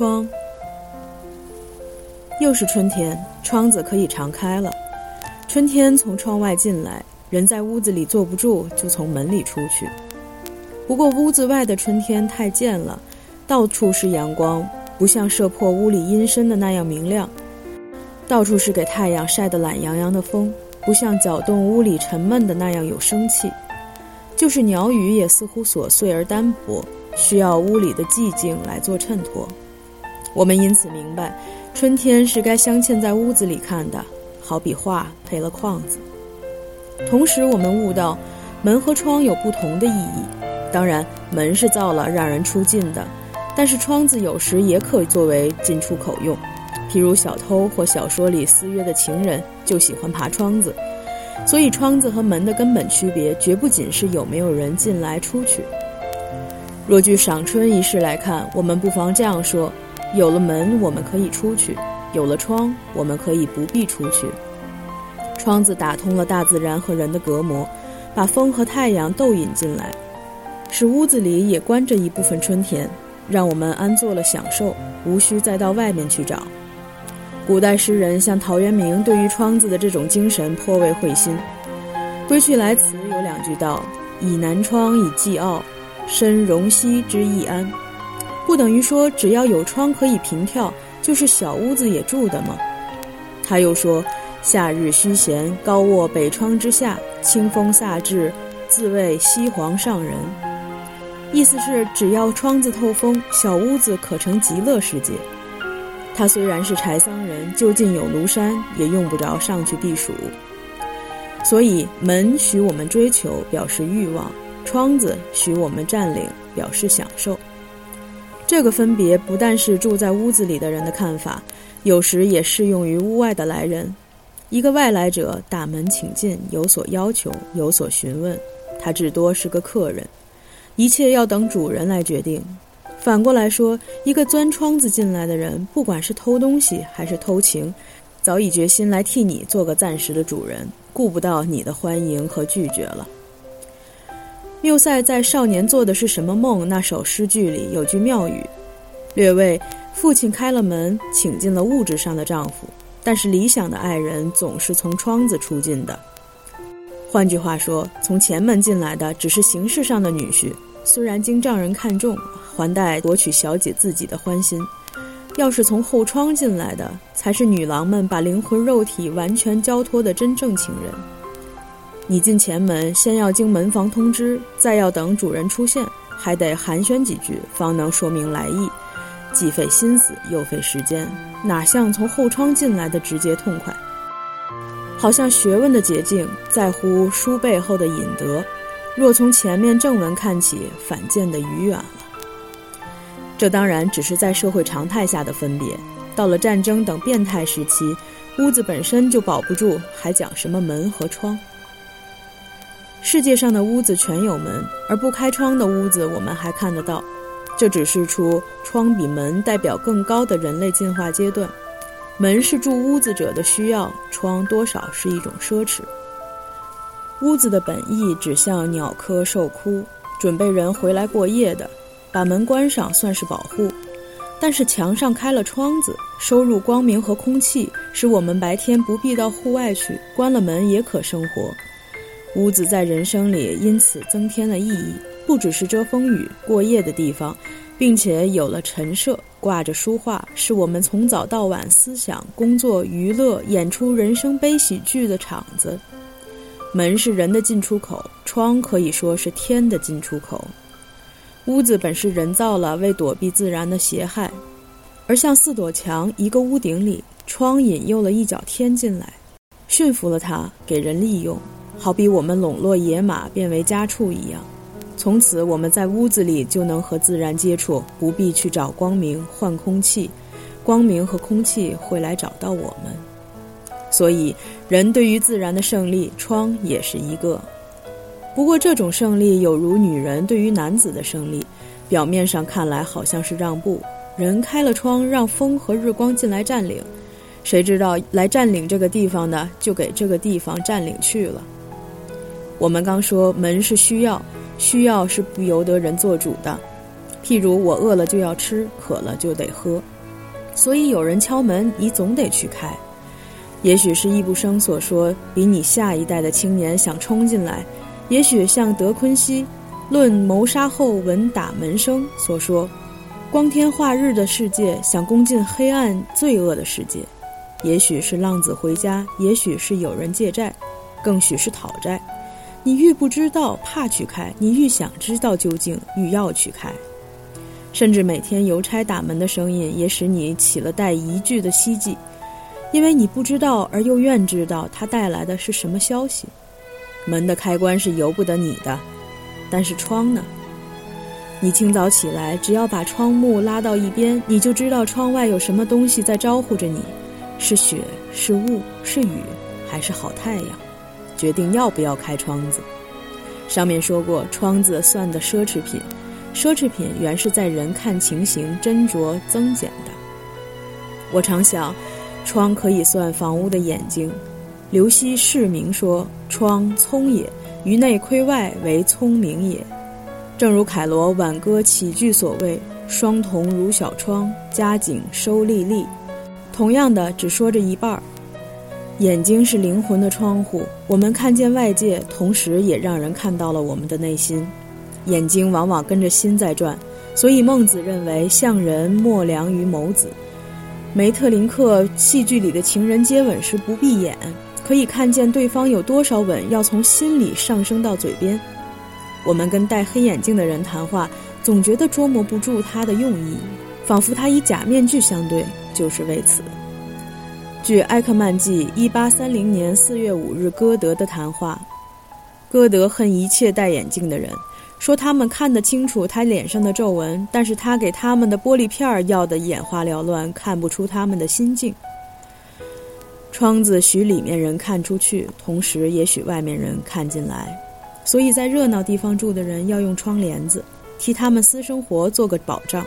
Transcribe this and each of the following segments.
窗。又是春天，窗子可以常开了。春天从窗外进来，人在屋子里坐不住，就从门里出去。不过屋子外的春天太贱了，到处是阳光，不像射破屋里阴深的那样明亮；到处是给太阳晒得懒洋洋的风，不像搅动屋里沉闷的那样有生气。就是鸟语也似乎琐碎而单薄，需要屋里的寂静来做衬托。我们因此明白。春天是该镶嵌在屋子里看的，好比画配了框子。同时，我们悟到，门和窗有不同的意义。当然，门是造了让人出进的，但是窗子有时也可作为进出口用。譬如小偷或小说里私约的情人就喜欢爬窗子。所以，窗子和门的根本区别绝不仅是有没有人进来出去。若据赏春一事来看，我们不妨这样说。有了门，我们可以出去；有了窗，我们可以不必出去。窗子打通了大自然和人的隔膜，把风和太阳都引进来，使屋子里也关着一部分春天，让我们安坐了享受，无需再到外面去找。古代诗人像陶渊明，对于窗子的这种精神颇为会心。《归去来辞》有两句道：“倚南窗以寄傲，深容膝之易安。”不等于说只要有窗可以平跳，就是小屋子也住的吗？他又说：“夏日虚闲，高卧北窗之下，清风飒至，自谓西皇上人。”意思是只要窗子透风，小屋子可成极乐世界。他虽然是柴桑人，就近有庐山，也用不着上去避暑。所以门许我们追求，表示欲望；窗子许我们占领，表示享受。这个分别不但是住在屋子里的人的看法，有时也适用于屋外的来人。一个外来者打门请进，有所要求，有所询问，他至多是个客人，一切要等主人来决定。反过来说，一个钻窗子进来的人，不管是偷东西还是偷情，早已决心来替你做个暂时的主人，顾不到你的欢迎和拒绝了。缪塞在《少年做的是什么梦》那首诗句里有句妙语，略为父亲开了门，请进了物质上的丈夫，但是理想的爱人总是从窗子出进的。换句话说，从前门进来的只是形式上的女婿，虽然经丈人看中，还待夺取小姐自己的欢心；要是从后窗进来的，才是女郎们把灵魂肉体完全交托的真正情人。你进前门，先要经门房通知，再要等主人出现，还得寒暄几句，方能说明来意，既费心思又费时间，哪像从后窗进来的直接痛快？好像学问的捷径在乎书背后的引得，若从前面正文看起，反见得愚远了。这当然只是在社会常态下的分别，到了战争等变态时期，屋子本身就保不住，还讲什么门和窗？世界上的屋子全有门，而不开窗的屋子我们还看得到，这指示出窗比门代表更高的人类进化阶段。门是住屋子者的需要，窗多少是一种奢侈。屋子的本意指向鸟科兽窟，准备人回来过夜的，把门关上算是保护。但是墙上开了窗子，收入光明和空气，使我们白天不必到户外去，关了门也可生活。屋子在人生里因此增添了意义，不只是遮风雨、过夜的地方，并且有了陈设，挂着书画，是我们从早到晚思想、工作、娱乐、演出人生悲喜剧的场子。门是人的进出口，窗可以说是天的进出口。屋子本是人造了，为躲避自然的邪害，而像四堵墙、一个屋顶里，窗引诱了一角天进来，驯服了它，给人利用。好比我们笼络野马变为家畜一样，从此我们在屋子里就能和自然接触，不必去找光明换空气，光明和空气会来找到我们。所以，人对于自然的胜利，窗也是一个。不过，这种胜利有如女人对于男子的胜利，表面上看来好像是让步，人开了窗，让风和日光进来占领，谁知道来占领这个地方的，就给这个地方占领去了。我们刚说门是需要，需要是不由得人做主的。譬如我饿了就要吃，渴了就得喝，所以有人敲门，你总得去开。也许是易卜生所说，比你下一代的青年想冲进来；也许像德昆西《论谋杀后闻打门声》所说，光天化日的世界想攻进黑暗罪恶的世界；也许是浪子回家，也许是有人借债，更许是讨债。你愈不知道，怕去开；你愈想知道究竟，愈要去开。甚至每天邮差打门的声音，也使你起了带疑惧的希冀。因为你不知道，而又愿知道它带来的是什么消息。门的开关是由不得你的，但是窗呢？你清早起来，只要把窗幕拉到一边，你就知道窗外有什么东西在招呼着你：是雪，是雾，是雨，还是好太阳？决定要不要开窗子。上面说过，窗子算的奢侈品，奢侈品原是在人看情形斟酌增减的。我常想。窗可以算房屋的眼睛，刘熙释明说：“窗聪也，于内窥外为聪明也。”正如凯罗挽歌起句所谓：“双瞳如小窗，夹紧收粒粒。”同样的，只说着一半儿。眼睛是灵魂的窗户，我们看见外界，同时也让人看到了我们的内心。眼睛往往跟着心在转，所以孟子认为：“相人莫良于眸子。”梅特林克戏剧里的情人接吻时不闭眼，可以看见对方有多少吻要从心里上升到嘴边。我们跟戴黑眼镜的人谈话，总觉得捉摸不住他的用意，仿佛他以假面具相对，就是为此。据埃克曼记，一八三零年四月五日歌德的谈话，歌德恨一切戴眼镜的人。说他们看得清楚他脸上的皱纹，但是他给他们的玻璃片儿要得眼花缭乱，看不出他们的心境。窗子许里面人看出去，同时也许外面人看进来，所以在热闹地方住的人要用窗帘子，替他们私生活做个保障。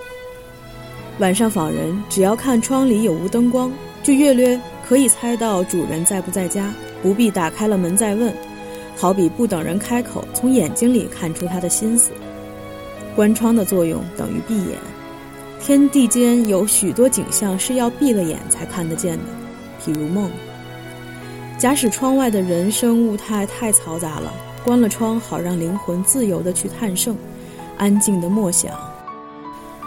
晚上访人，只要看窗里有无灯光，就略略可以猜到主人在不在家，不必打开了门再问。好比不等人开口，从眼睛里看出他的心思。关窗的作用等于闭眼。天地间有许多景象是要闭了眼才看得见的，譬如梦。假使窗外的人生物态太嘈杂了，关了窗好让灵魂自由地去探胜，安静地默想。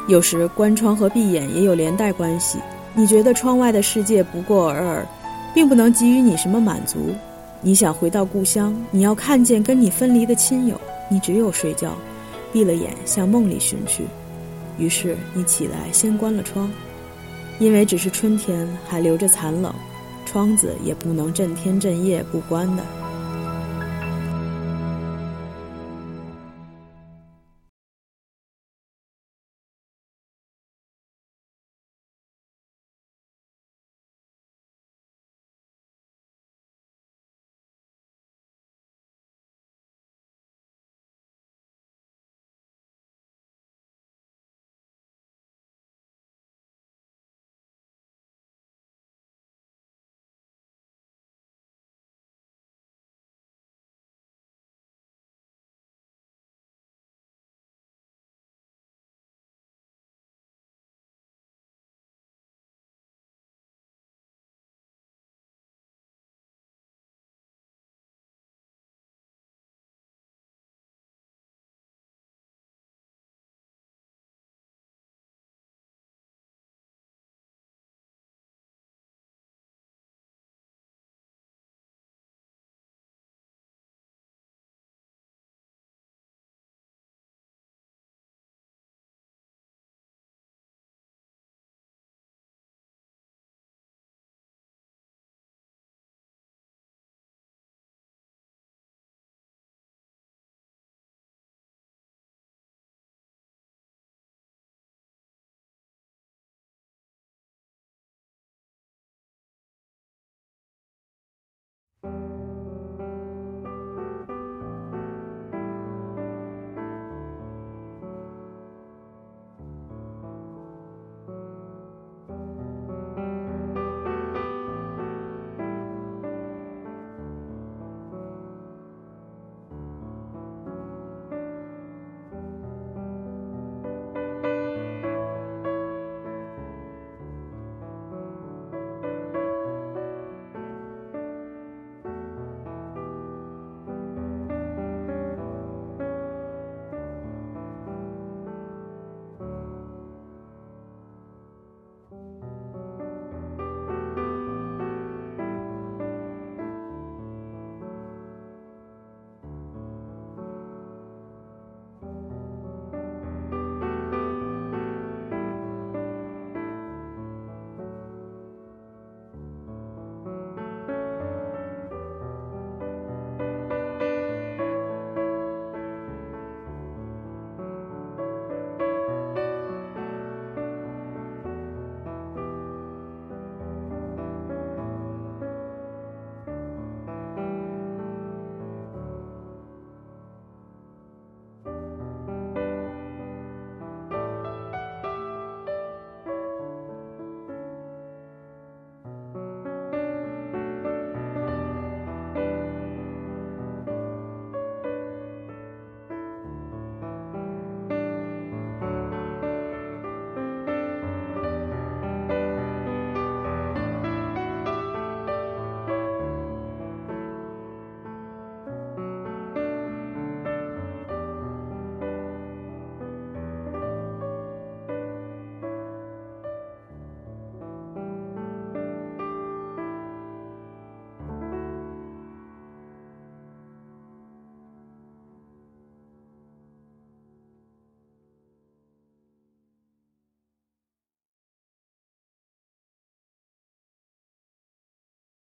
有时关窗和闭眼也有连带关系。你觉得窗外的世界不过尔尔，并不能给予你什么满足。你想回到故乡，你要看见跟你分离的亲友，你只有睡觉，闭了眼向梦里寻去。于是你起来先关了窗，因为只是春天还留着残冷，窗子也不能震天震夜不关的。